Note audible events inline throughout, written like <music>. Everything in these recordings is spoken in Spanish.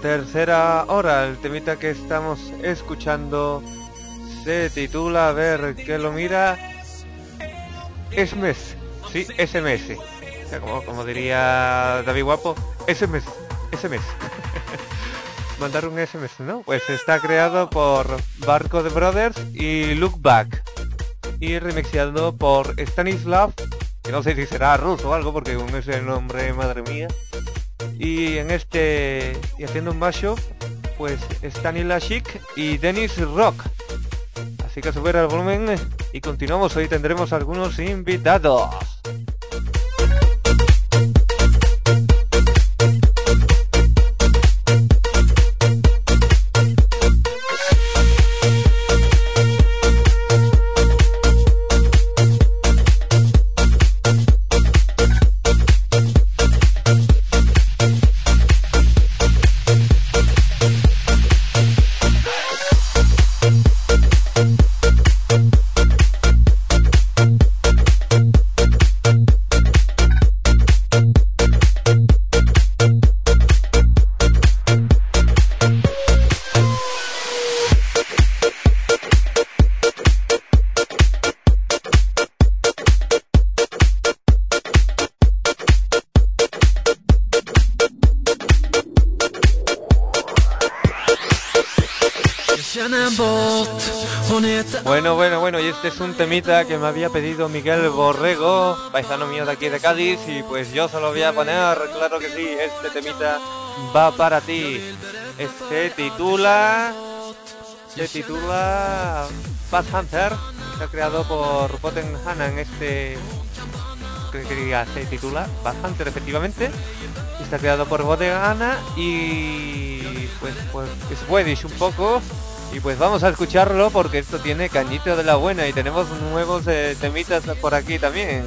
tercera hora. El temita que estamos escuchando se titula, a ver que lo mira, SMS. Sí, SMS. Como, como diría David Guapo, SMS. SMS. <laughs> Mandar un SMS, ¿no? Pues está creado por Barco de Brothers y Look Back. Y remixeado por Stanislav, que no sé si será ruso o algo, porque con ese nombre, madre mía. Y en este, y haciendo un mashup, pues Stanislav Chic y Dennis Rock. Así que subir el volumen y continuamos. Hoy tendremos algunos invitados. Es un temita que me había pedido Miguel Borrego, paisano mío de aquí de Cádiz, y pues yo se lo voy a poner, claro que sí, este temita va para ti. Este titula... Se titula Path Hunter, está creado por Botten Hanan, este... que se titula Path Hunter, efectivamente. Está creado por Hanan y... pues, pues, es Swedish un poco. Y pues vamos a escucharlo porque esto tiene cañito de la buena y tenemos nuevos eh, temitas por aquí también.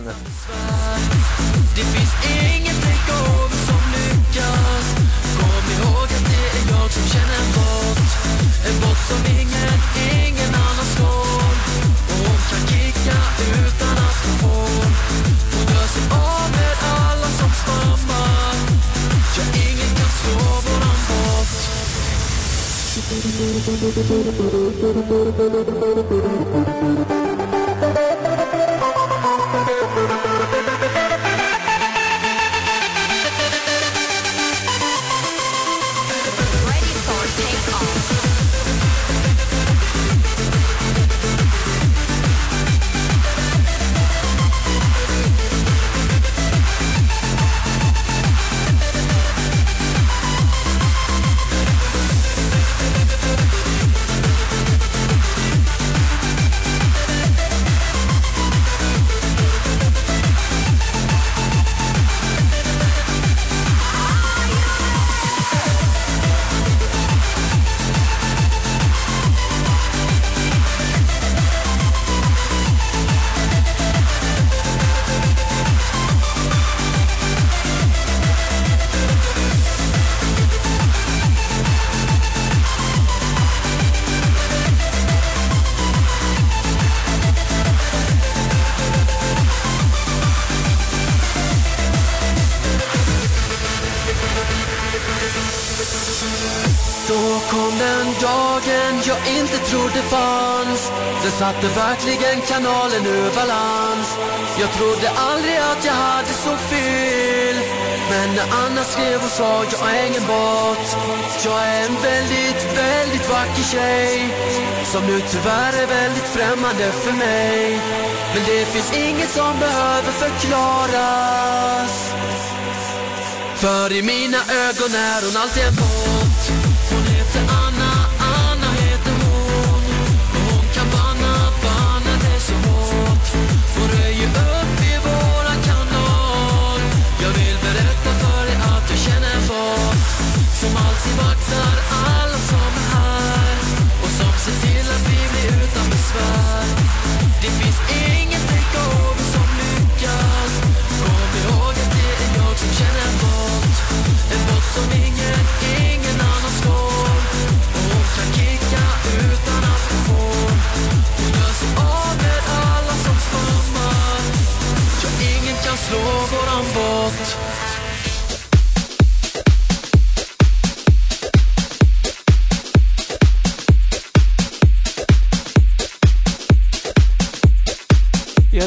Thank you. Den verkligen kanalen ur balans. Jag trodde aldrig att jag hade så fel Men när Anna skrev och sa jag är ingen båt Jag är en väldigt, väldigt vacker tjej. Som nu tyvärr är väldigt främmande för mig. Men det finns inget som behöver förklaras. För i mina ögon är hon alltid en bot. Hon heter Anna.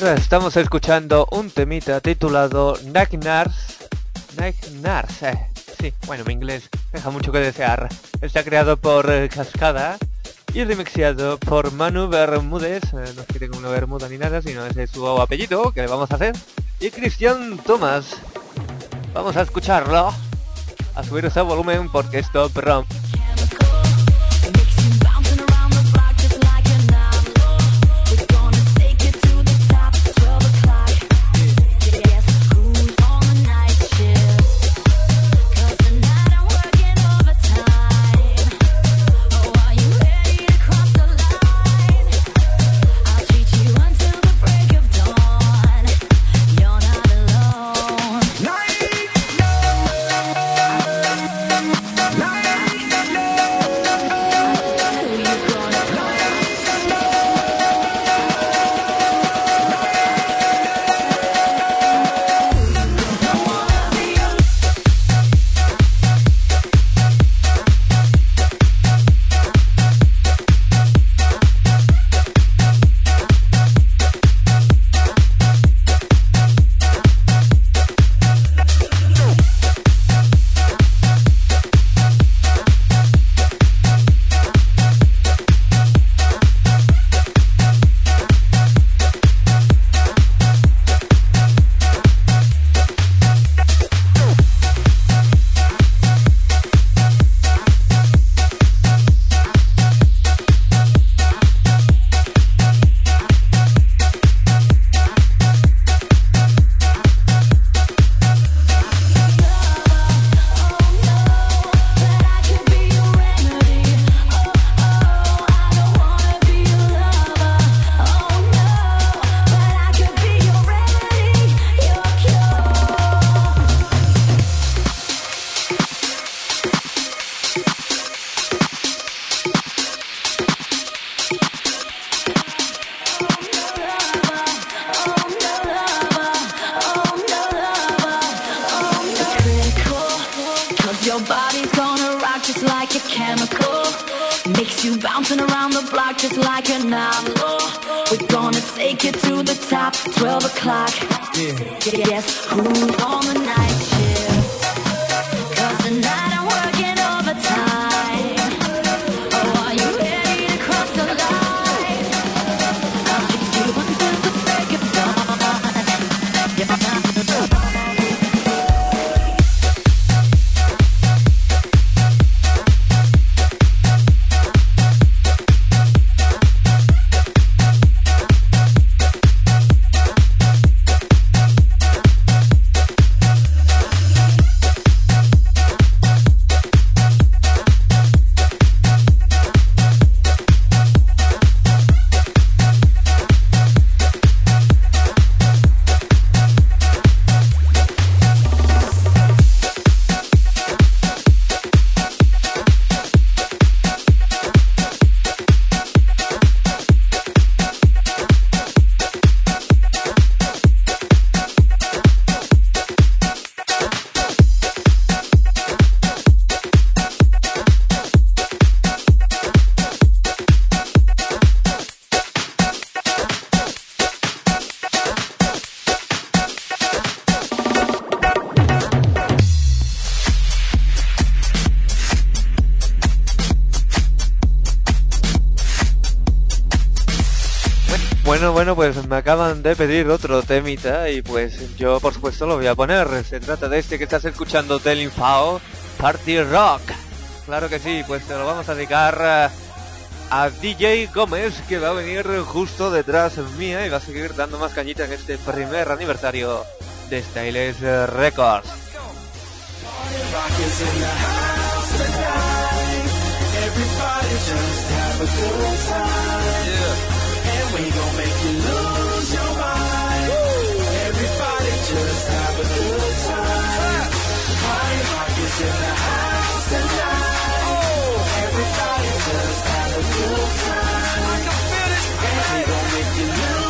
Estamos escuchando un temita titulado Nagnars. Nagnars, eh. Sí, bueno, mi inglés deja mucho que desear. Está creado por eh, Cascada y remixeado por Manu Bermúdez. eh, no quiere como una bermuda ni nada, sino ese es su apellido que le vamos a hacer. Y Cristian Thomas. Vamos a escucharlo. A subir ese volumen porque esto prom. De pedir otro temita y pues yo por supuesto lo voy a poner. Se trata de este que estás escuchando del Infao, Party Rock. Claro que sí, pues te lo vamos a dedicar a, a DJ Gómez que va a venir justo detrás mía y va a seguir dando más cañita en este primer aniversario de Styles Records. rock we gon' make you lose your mind. Everybody just have a good time. Party rock is in the house tonight. Everybody just have a good time. And we gon' make you lose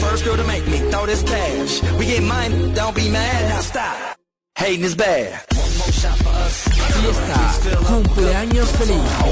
first girl to make me throw this cash. We get mine, don't be mad, now stop. Hating is bad. One more shot for us. Fiesta, cumpleaños feliz.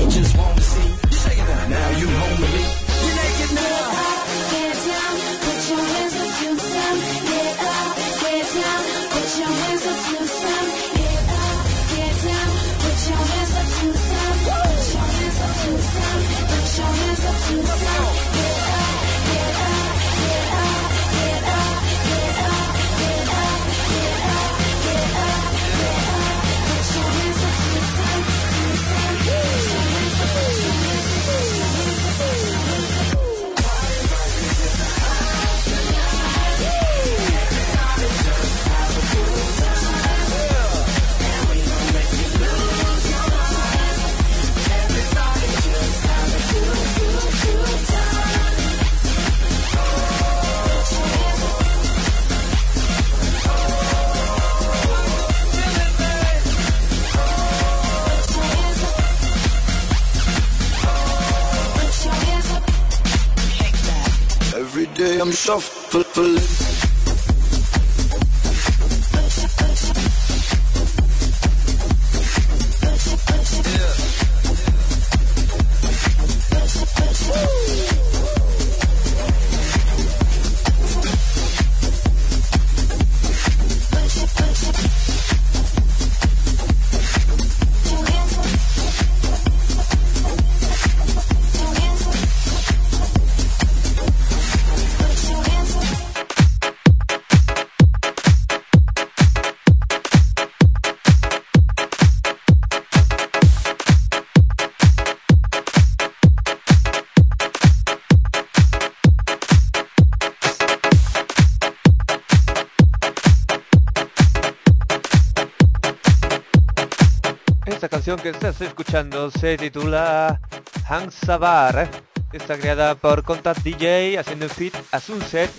Que estás escuchando se titula Hans Sabar. Está creada por Contact DJ haciendo un feat a Sunset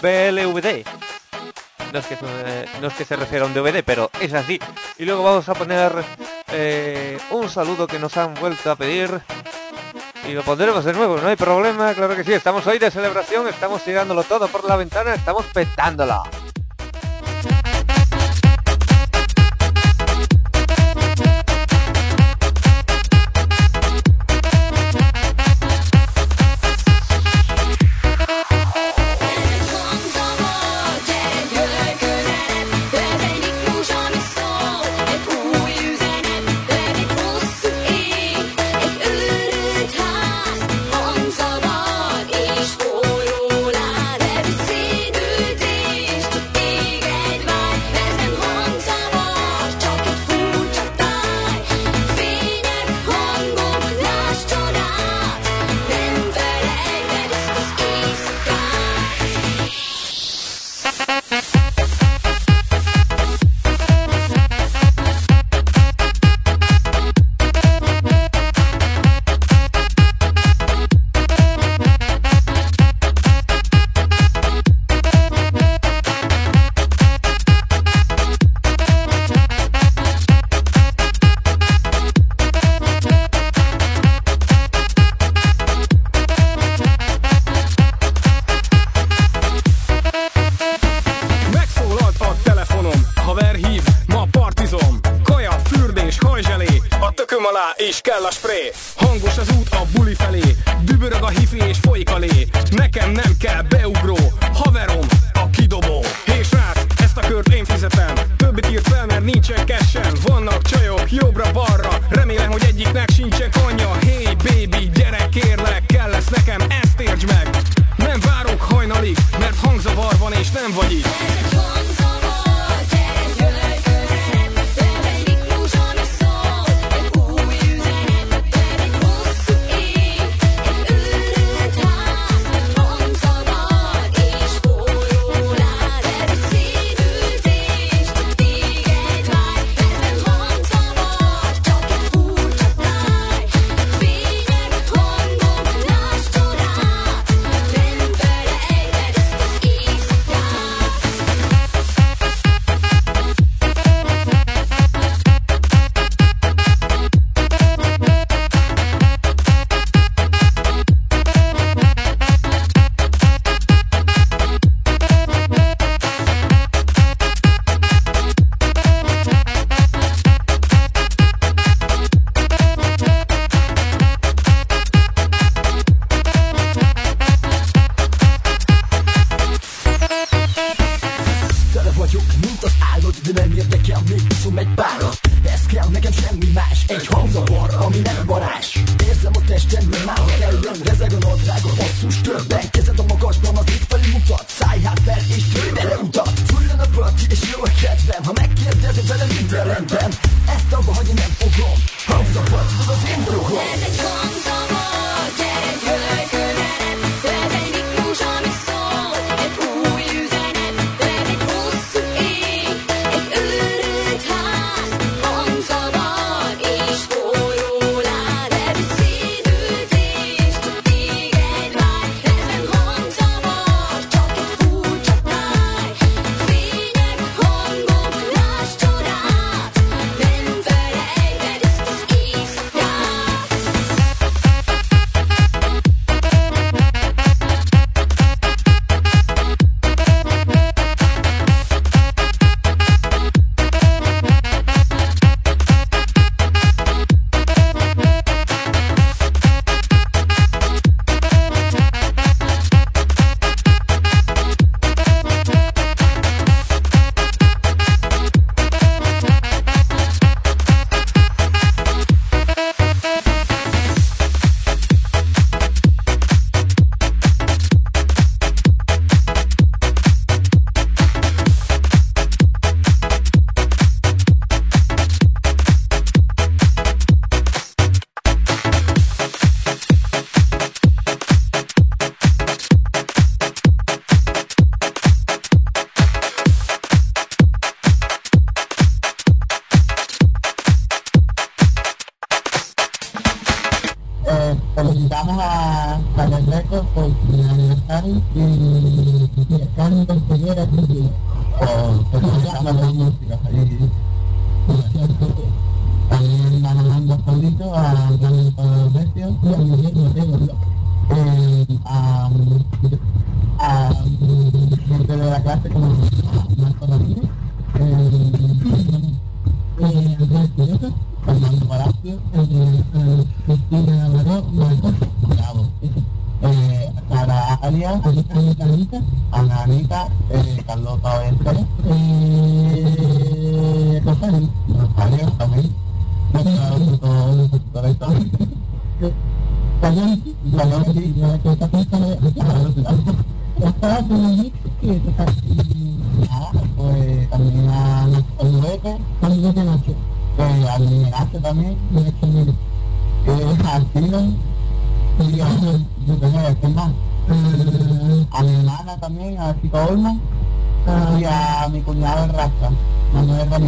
BLVD. No es, que, eh, no es que se refiera a un DVD, pero es así. Y luego vamos a poner eh, un saludo que nos han vuelto a pedir. Y lo pondremos de nuevo, no hay problema, claro que sí. Estamos hoy de celebración, estamos tirándolo todo por la ventana, estamos petándolo.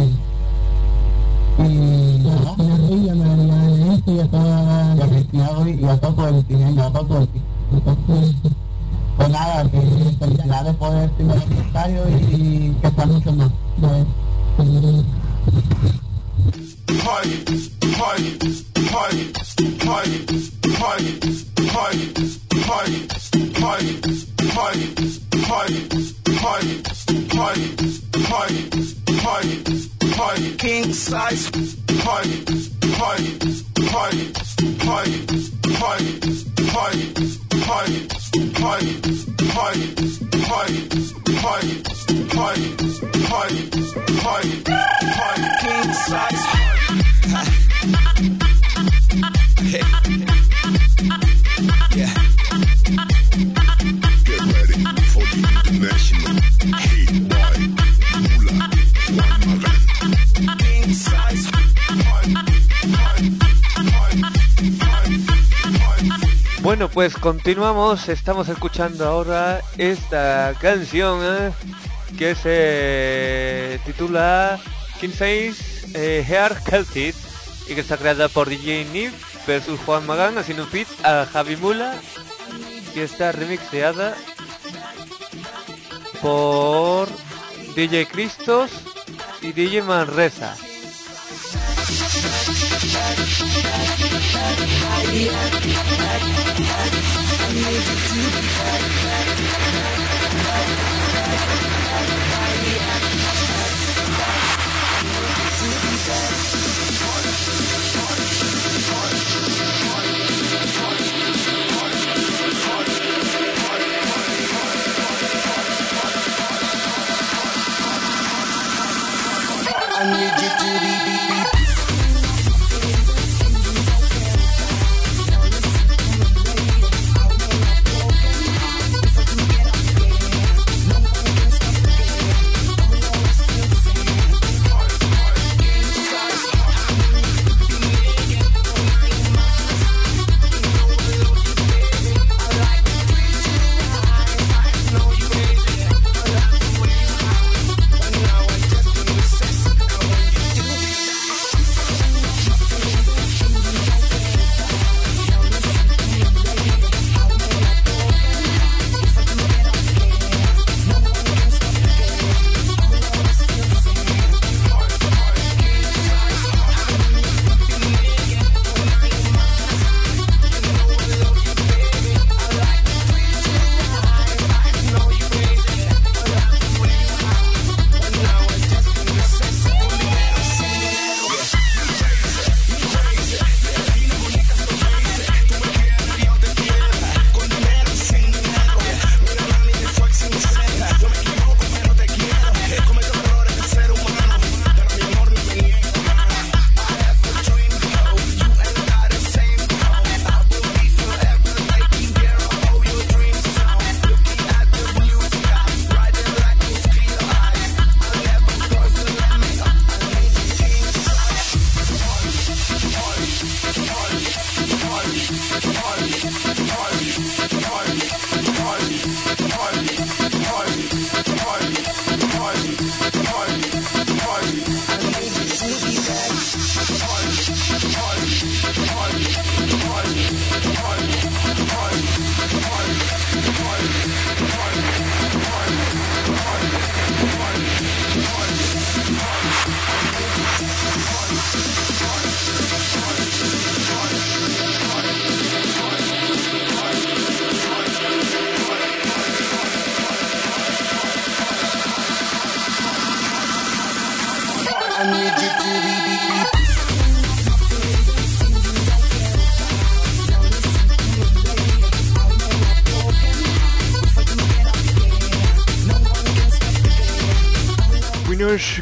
y, y, y la rodilla me venía de esto y yo estaba correteado y yo estaba correteado, yo estaba correteado. Pues nada, que felicidades por el primer aniversario y, que está mucho más. Pues, King size. Hey. Bueno, pues continuamos. Estamos escuchando ahora esta canción ¿eh? que se titula King Size eh, Hair Celtic y que está creada por DJ Nib versus Juan Magán haciendo un feat a Javi Mula y está remixeada por DJ Cristos y DJ Manresa.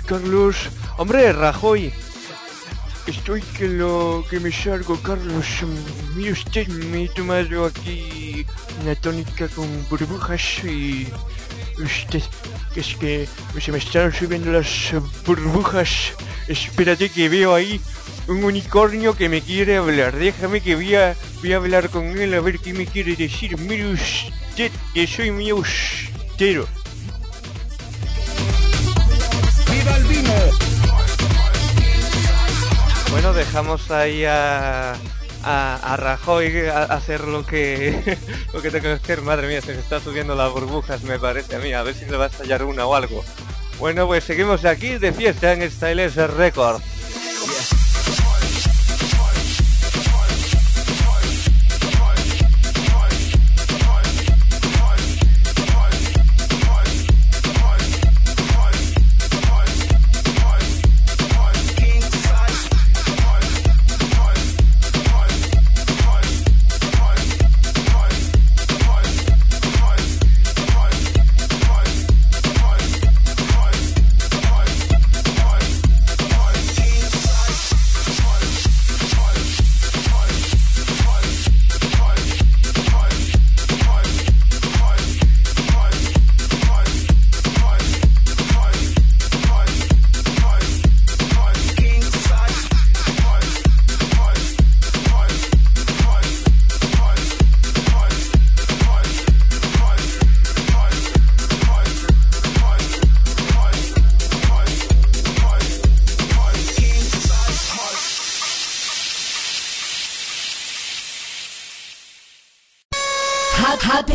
Carlos. Hombre, Rajoy. Estoy que lo que me salgo, Carlos. Mire usted, me he tomado aquí una tónica con burbujas y usted, es que se me están subiendo las burbujas. Espérate que veo ahí un unicornio que me quiere hablar. Déjame que voy a, voy a hablar con él a ver qué me quiere decir. Mire usted que soy muy austero. Bueno, dejamos ahí a, a, a Rajoy a- hacer lo que <laughs> lo que tengo que hacer. Madre mía, se me está subiendo las burbujas, me parece a mí. A ver si le va a estallar una o algo. Bueno, pues seguimos aquí de fiesta en Styles Record.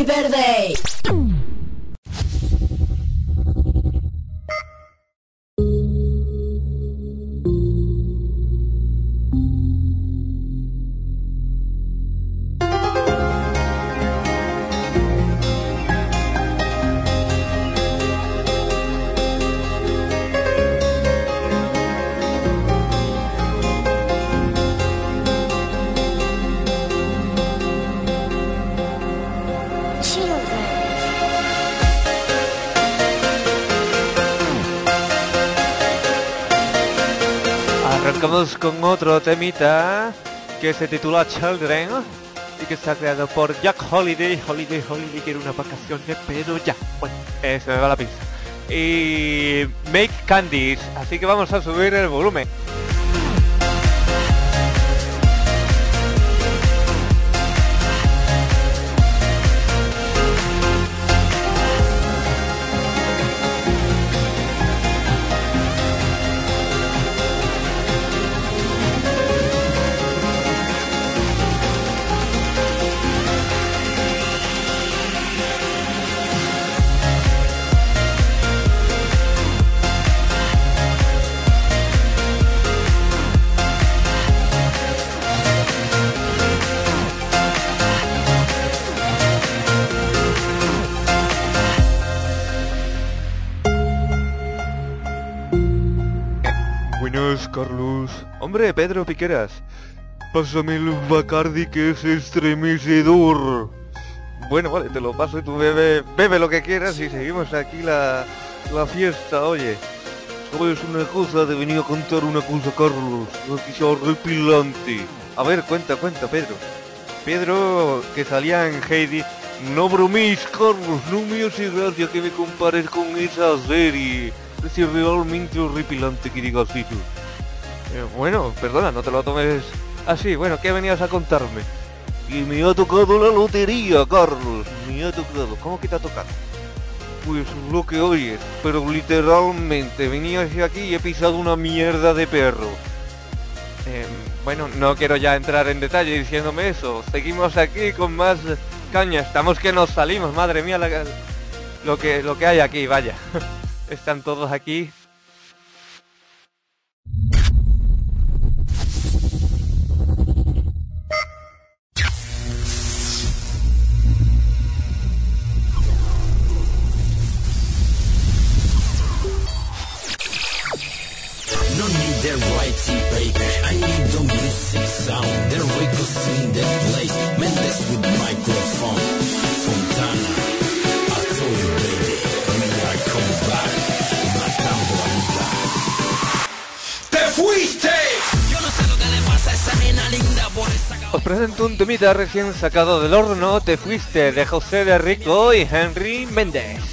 Ha- con otro temita que se titula Children y que está creado por Jack Holiday. Holiday, Holiday quiere una vacaciones, pero ya. Bueno, se me va la pinza. Y Make Candies, así que vamos a subir el volumen. Carlos. Hombre, Pedro Piqueras. Pásame el Bacardi que es estremecedor. Bueno, vale, te lo paso y tú bebe, bebe lo que quieras y seguimos aquí la, la fiesta, oye. ¿Sabes una cosa? Te venía a contar una cosa, Carlos. Cosa horripilante. A ver, cuenta, cuenta, Pedro. Pedro, que salía en Heidi. No broméis, Carlos, no me hace gracia que me compares con esa serie. Es realmente horripilante que digas eso. Eh, bueno, perdona, no te lo tomes así. Bueno, ¿qué venías a contarme? Y me ha tocado la lotería, Carlos. Me ha tocado. ¿Cómo que te ha tocado? Pues lo que oyes, pero literalmente venía hacia aquí y he pisado una mierda de perro. Eh, bueno, no quiero ya entrar en detalle diciéndome eso. Seguimos aquí con más caña. Estamos que nos salimos, madre mía, la- lo que lo que hay aquí, vaya. <laughs> Están todos aquí. No need the righty, baby. I need the music sound. The Rico's in the place. Mendes with microphone. Fontana. I told you, baby. When I come back. Matando a mi ¡Te fuiste! Yo no sé lo que le pasa a esa nena linda por esa Os presento un temita recién sacado del horno, Te Fuiste, de José de Rico y Henry Méndez.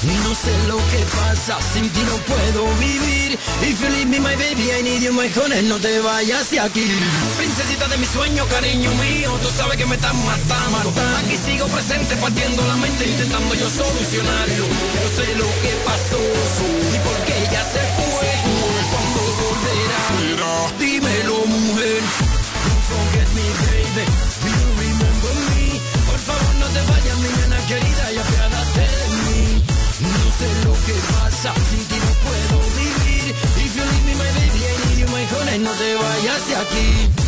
No sé lo que pasa, sin ti no puedo vivir. If you leave me, my baby, I need you, my honey, no te vayas de aquí. Princesita de mi sueño, cariño mío, tú sabes que me estás matando. Aquí sigo presente, partiendo la mente, intentando yo solucionarlo. Yo sé lo que pasó y por qué ella se fue. Cuando volverá, dímelo, mujer. Don't forget me, baby. Pasa, sin ti no puedo vivir. If you leave me, my baby, I need you, my honey, no te vayas de aquí.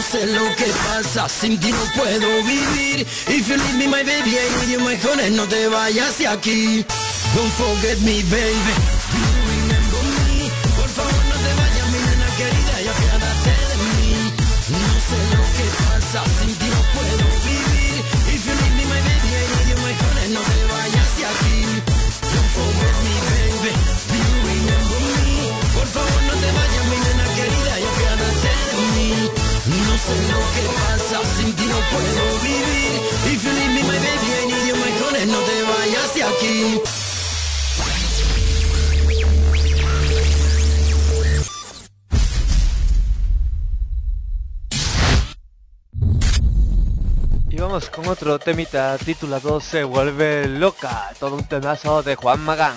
No sé lo que pasa, sin ti no puedo vivir. If you leave me, my baby, I need you, no te vayas de aquí. Don't forget me, baby. Otro temita titulado Se vuelve loca, todo un temazo de Juan Magán.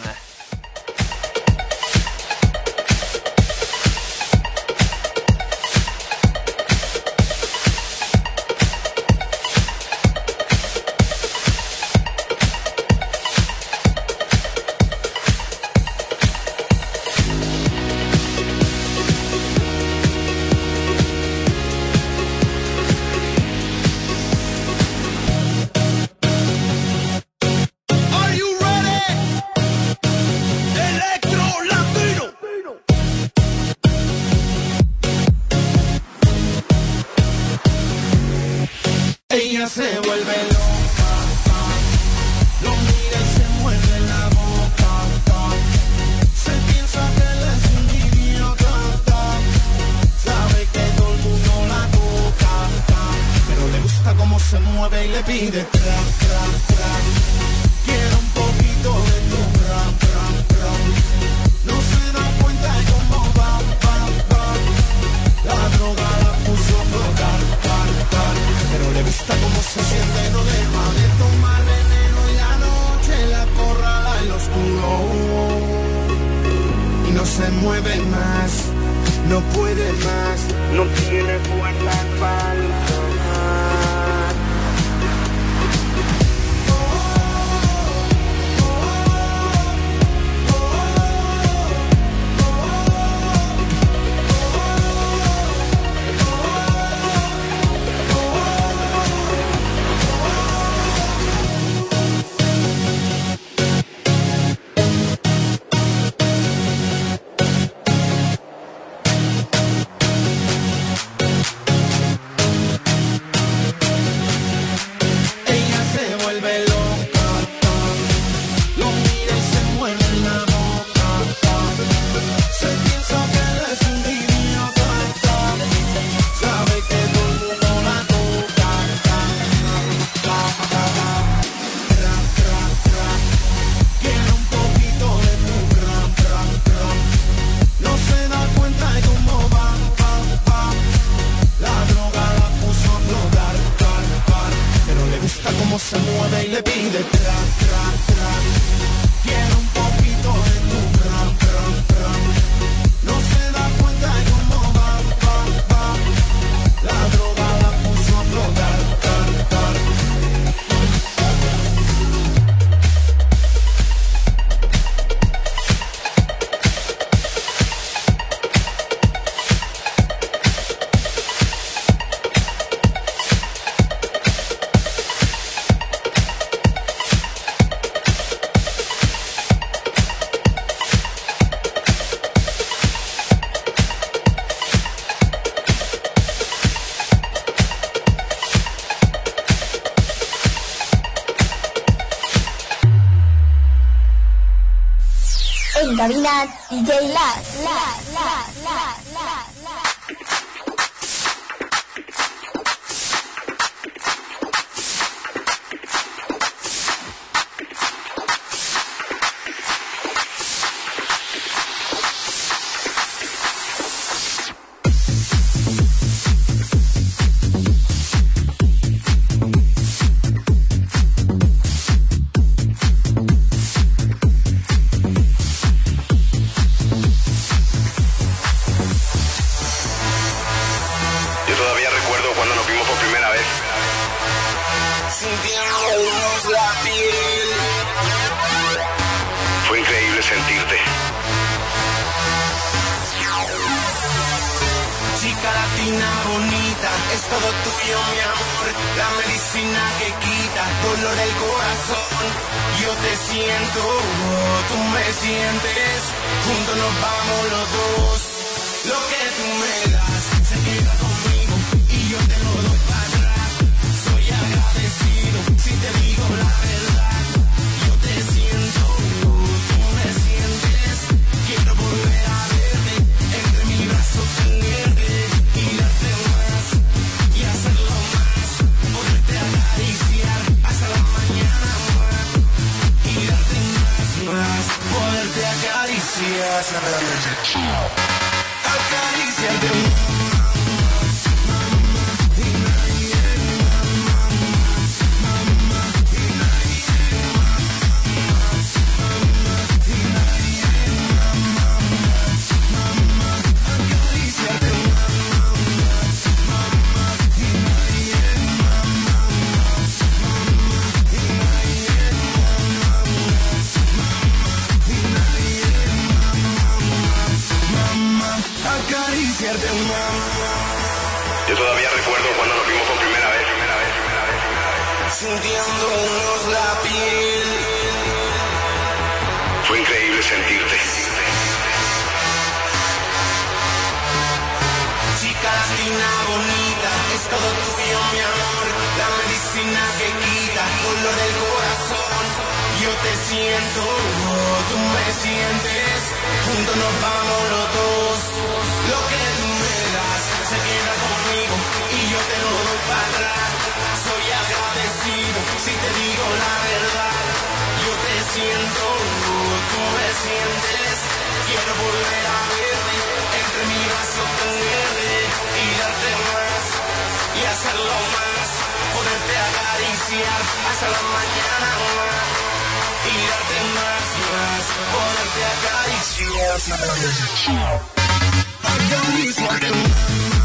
Se mueve y le pide tra, tra, tra. Quiero un poquito de tu ram, ram, ram. No se da cuenta cómo va, va, va. La droga la puso a flotar, tar, tar. Pero le gusta cómo se siente, no deja de tomar veneno y la noche la corrala en lo oscuro. Y no se mueve más, no puede más, no tiene fuerza para cabina DJ Las. días a la noche. siento, tú me sientes, juntos nos vamos los dos. Lo que tú me das se queda conmigo y yo te lo doy para atrás. Soy agradecido si te digo la verdad. Yo te siento, tú me sientes, quiero volver a verte, entre mis brazos tenerte y darte más y hacerlo más, poderte acariciar hasta la mañana más. tirarte más, más, ponerte a acariciar. I got you,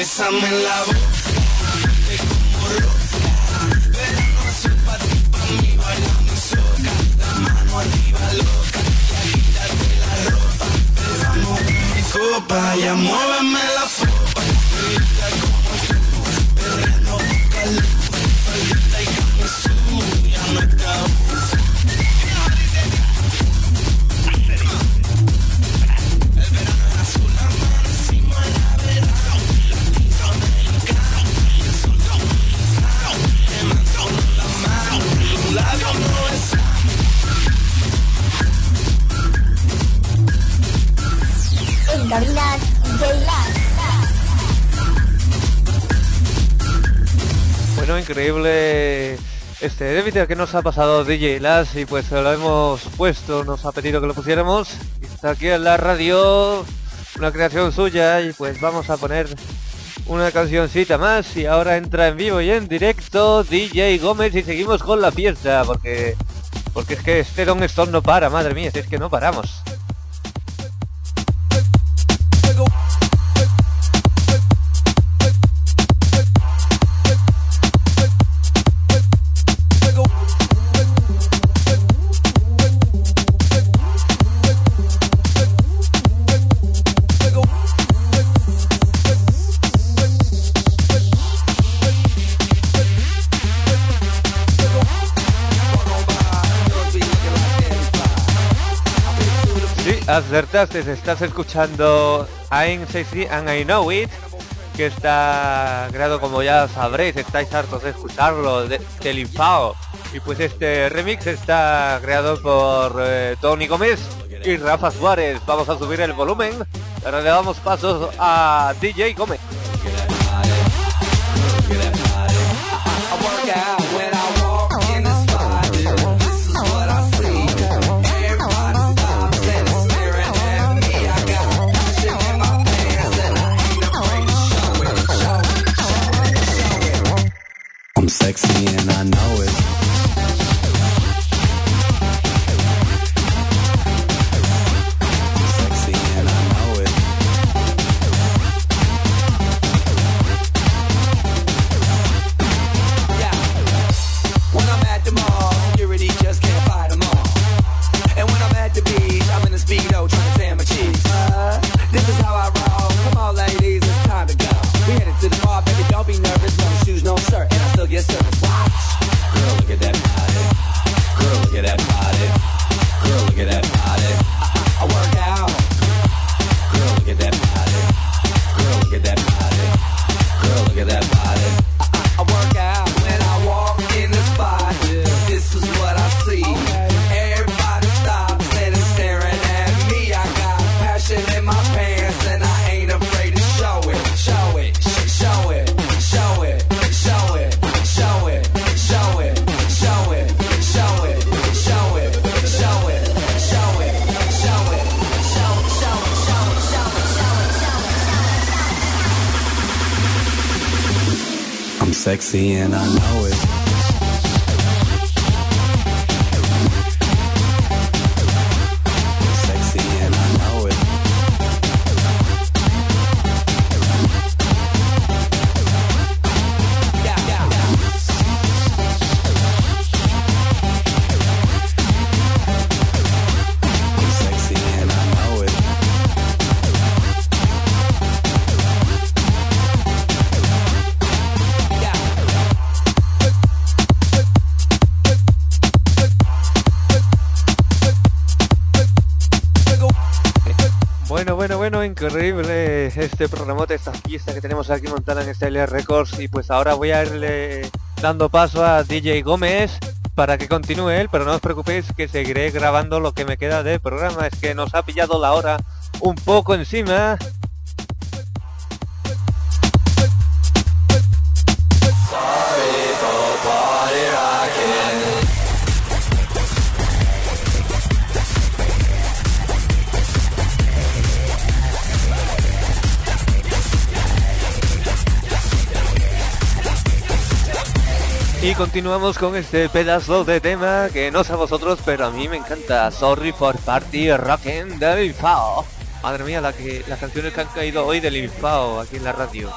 Bésame en la boca. Ponte como loca. Verano azul pa' ti, pa' mí, bailando en soca. La mano arriba, loca. Ya quítate la ropa. Bebamos mi copa. Ya muéveme la popa. Grita como tú. Perreando boca luz. Solita y camisú. Ya no acabo. Bueno, increíble este débito que nos ha pasado DJ Las y pues lo hemos puesto, nos ha pedido que lo pusiéramos. Está aquí en la radio, una creación suya y pues vamos a poner una cancioncita más y ahora entra en vivo y en directo DJ Gómez y seguimos con la fiesta porque porque es que este Don Stone no para, madre mía, si es que no paramos. Acertaste, estás escuchando I'm Sexy and I Know It, que está creado como ya sabréis, estáis hartos de escucharlo, de, del Infao. Y pues este remix está creado por eh, Tony Gómez y Rafa Suárez. Vamos a subir el volumen, pero le damos pasos a DJ Gómez. Este programote, esta fiesta que tenemos aquí montada en Styler Records y pues ahora voy a irle dando paso a DJ Gómez para que continúe él, pero no os preocupéis que seguiré grabando lo que me queda de programa, es que nos ha pillado la hora un poco encima. Y continuamos con este pedazo de tema que no sé a vosotros, pero a mí me encanta. Sorry for Party Rockin' del Infao. Madre mía, la que, las canciones que han caído hoy del Infao aquí en la radio.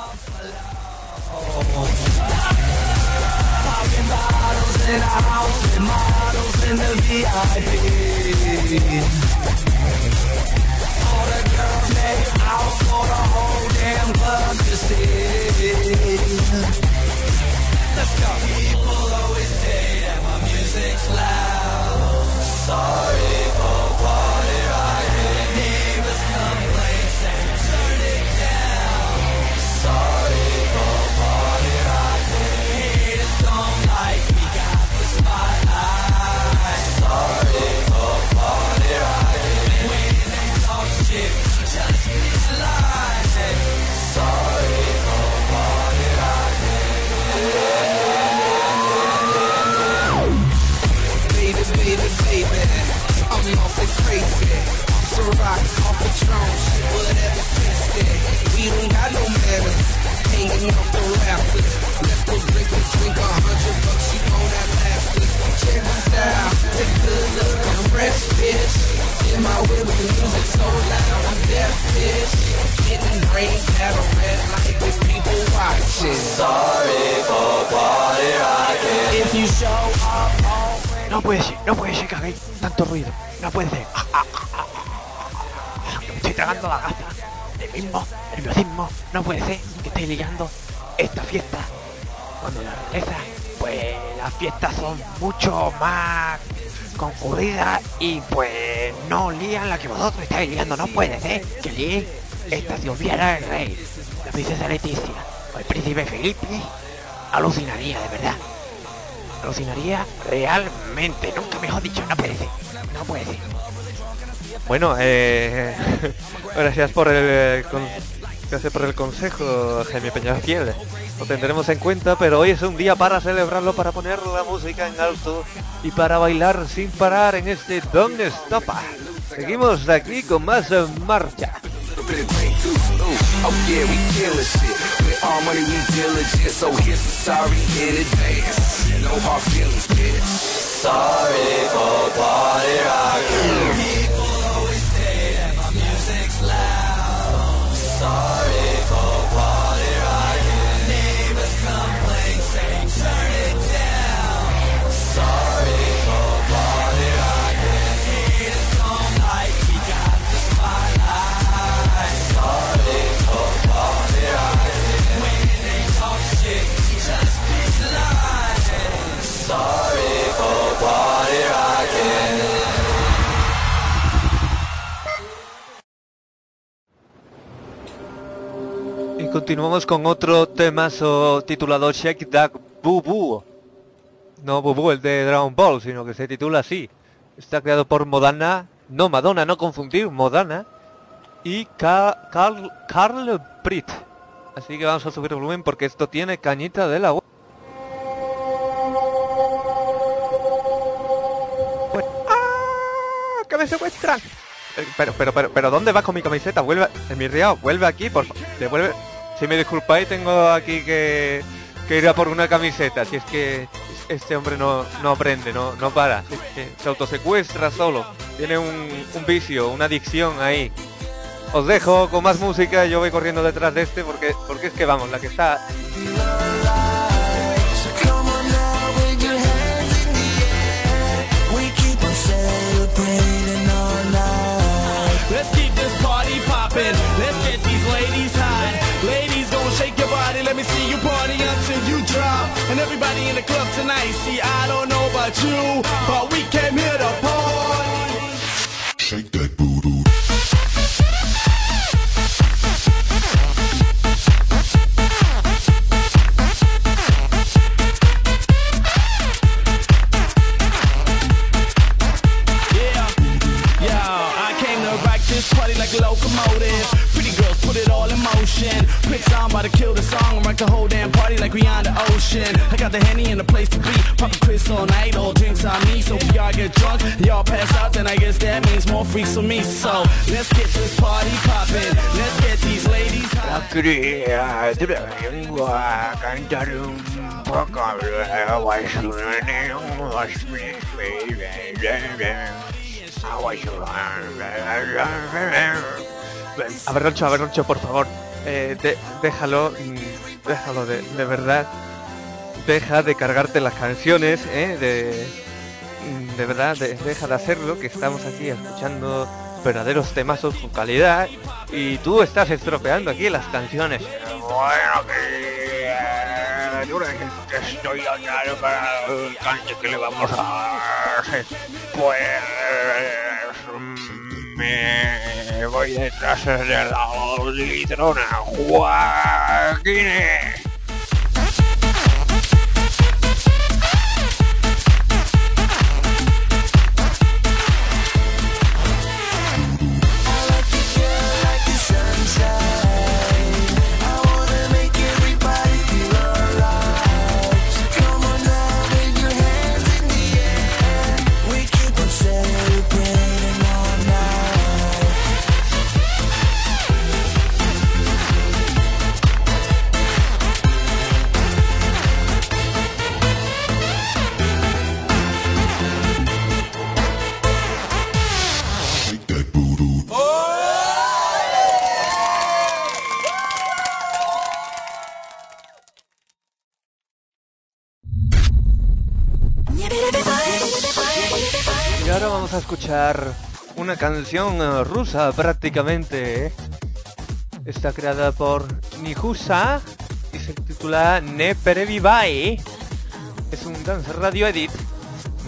Let's go. People always say that my music's loud. Sorry No puede ser que estéis ligando esta fiesta. Cuando la realeza, pues las fiestas son mucho más concurridas y pues no lían la que vosotros estáis liando. No puede ser que líen esta si hubiera el rey, la princesa Leticia o el príncipe Felipe. Alucinaría, de verdad alucinaría realmente. Nunca mejor dicho, no puede ser. No puede ser. Bueno, eh, <laughs> gracias por el gracias por el consejo, Jaime Peñafiel. Lo tendremos en cuenta, pero hoy es un día para celebrarlo, para poner la música en alto y para bailar sin parar en este Don't Stop. Seguimos aquí con más eh, marcha. Continuamos con otro temazo titulado Shake That Boo Boo. No Boo Boo, el de Dragon Ball, sino que se titula así. Está creado por Modana, no Madonna, no confundir, Modana. Y Ca- Carl, Carl Brit. Así que vamos a subir el volumen porque esto tiene cañita de la ¡Ah! ¡Que me secuestran! Eh, Pero, pero, pero, pero, ¿dónde vas con mi camiseta? Vuelve, a- mi riao, vuelve aquí, por favor. Devuelve. Si me disculpáis, tengo aquí que, que ir a por una camiseta. Si es que este hombre no, no aprende, no, no para. Se autosecuestra solo. Tiene un, un vicio, una adicción ahí. Os dejo con más música, yo voy corriendo detrás de este porque, porque es que vamos, la que está. Drop. And everybody in the club tonight. See, I don't know about you, but we came here to party. Quick song about to kill the song and rock the whole damn party like we on the ocean. I got the henny in the place to be. Pop a quiz all night, all drinks on me. So if y'all get drunk, y'all pass out, then I guess that means more freaks for me. So let's get this party poppin'. Let's get these ladies hot. criatura vengo a cantar un poco A ver, Roncho, a ver, Roncho, por favor. Eh, de- déjalo, mm, déjalo de, verdad. Deja de cargarte las canciones, ¿eh? De, mm, de verdad, de- deja de hacerlo, que estamos aquí escuchando verdaderos temazos con calidad y tú estás estropeando aquí las canciones. Bueno, criatura, que estoy para el cante que le vamos a. Pues mm, me voy detrás de la litrona, Joaquín. A escuchar una canción eh, rusa prácticamente. ¿eh? Está creada por Nihusa y se titula Ne Perevivai. Es un dance radio edit.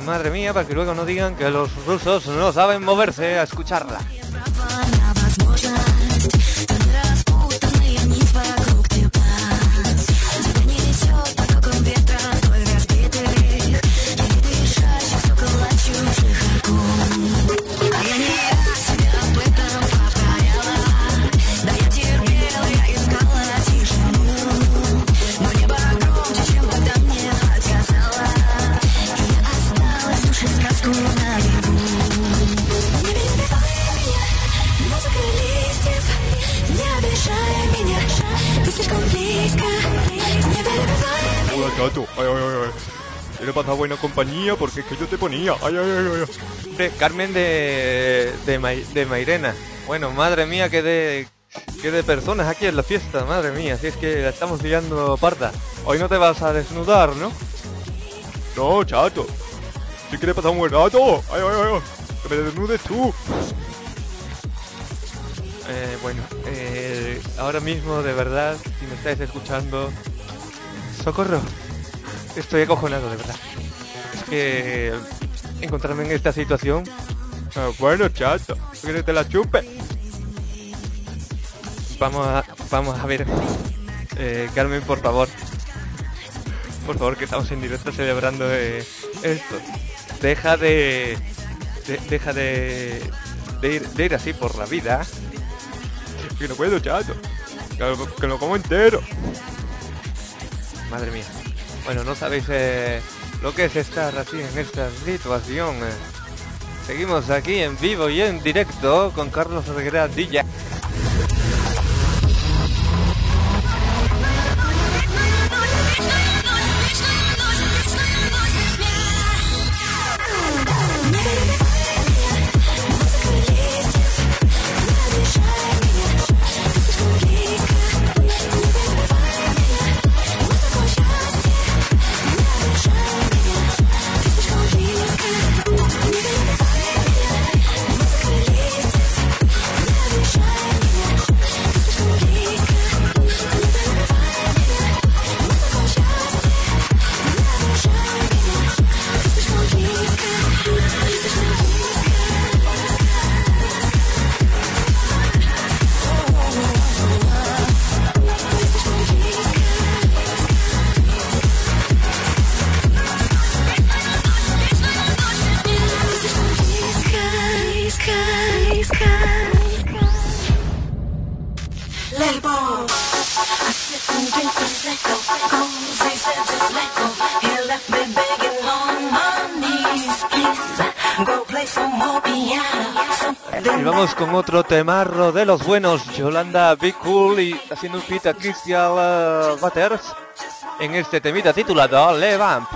Madre mía, para que luego no digan que los rusos no saben moverse a escucharla. ¿Qué le pasa buena compañía? Porque es que yo te ponía. Ay, ay, ay, ay. De Carmen de, de, Mai- de Mairena. Bueno, madre mía, que de, que de personas aquí en la fiesta, madre mía. Si es que la estamos liando parda. Hoy no te vas a desnudar, ¿no? No, chato. Si quieres pasar un buen rato. Ay, ay, ay. ay. Que me desnudes tú. Eh, bueno, eh, ahora mismo, de verdad, si me estáis escuchando, socorro. Estoy acojonado, de verdad. Es que encontrarme en esta situación. Ah, bueno, chato. ¿Quieres que te la chupe? Vamos a, vamos a ver. Eh, Carmen, por favor. Por favor, que estamos en directo celebrando eh, esto. Deja de, de- deja de, de ir, de ir así por la vida. Que no puedo, chato. Que lo, que lo como entero. Madre mía. Bueno, no sabéis eh, lo que es estar así en esta situación. eh. Seguimos aquí en vivo y en directo con Carlos Reguera. otro temarro de los buenos, Yolanda Be Cool y haciendo un feat a Christian uh, en este temita titulado Levamp.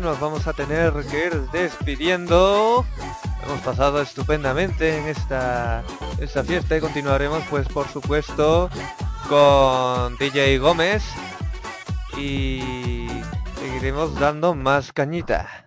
nos vamos a tener que ir despidiendo. Hemos pasado estupendamente en esta, esta fiesta y continuaremos pues por supuesto con DJ Gómez y seguiremos dando más cañita.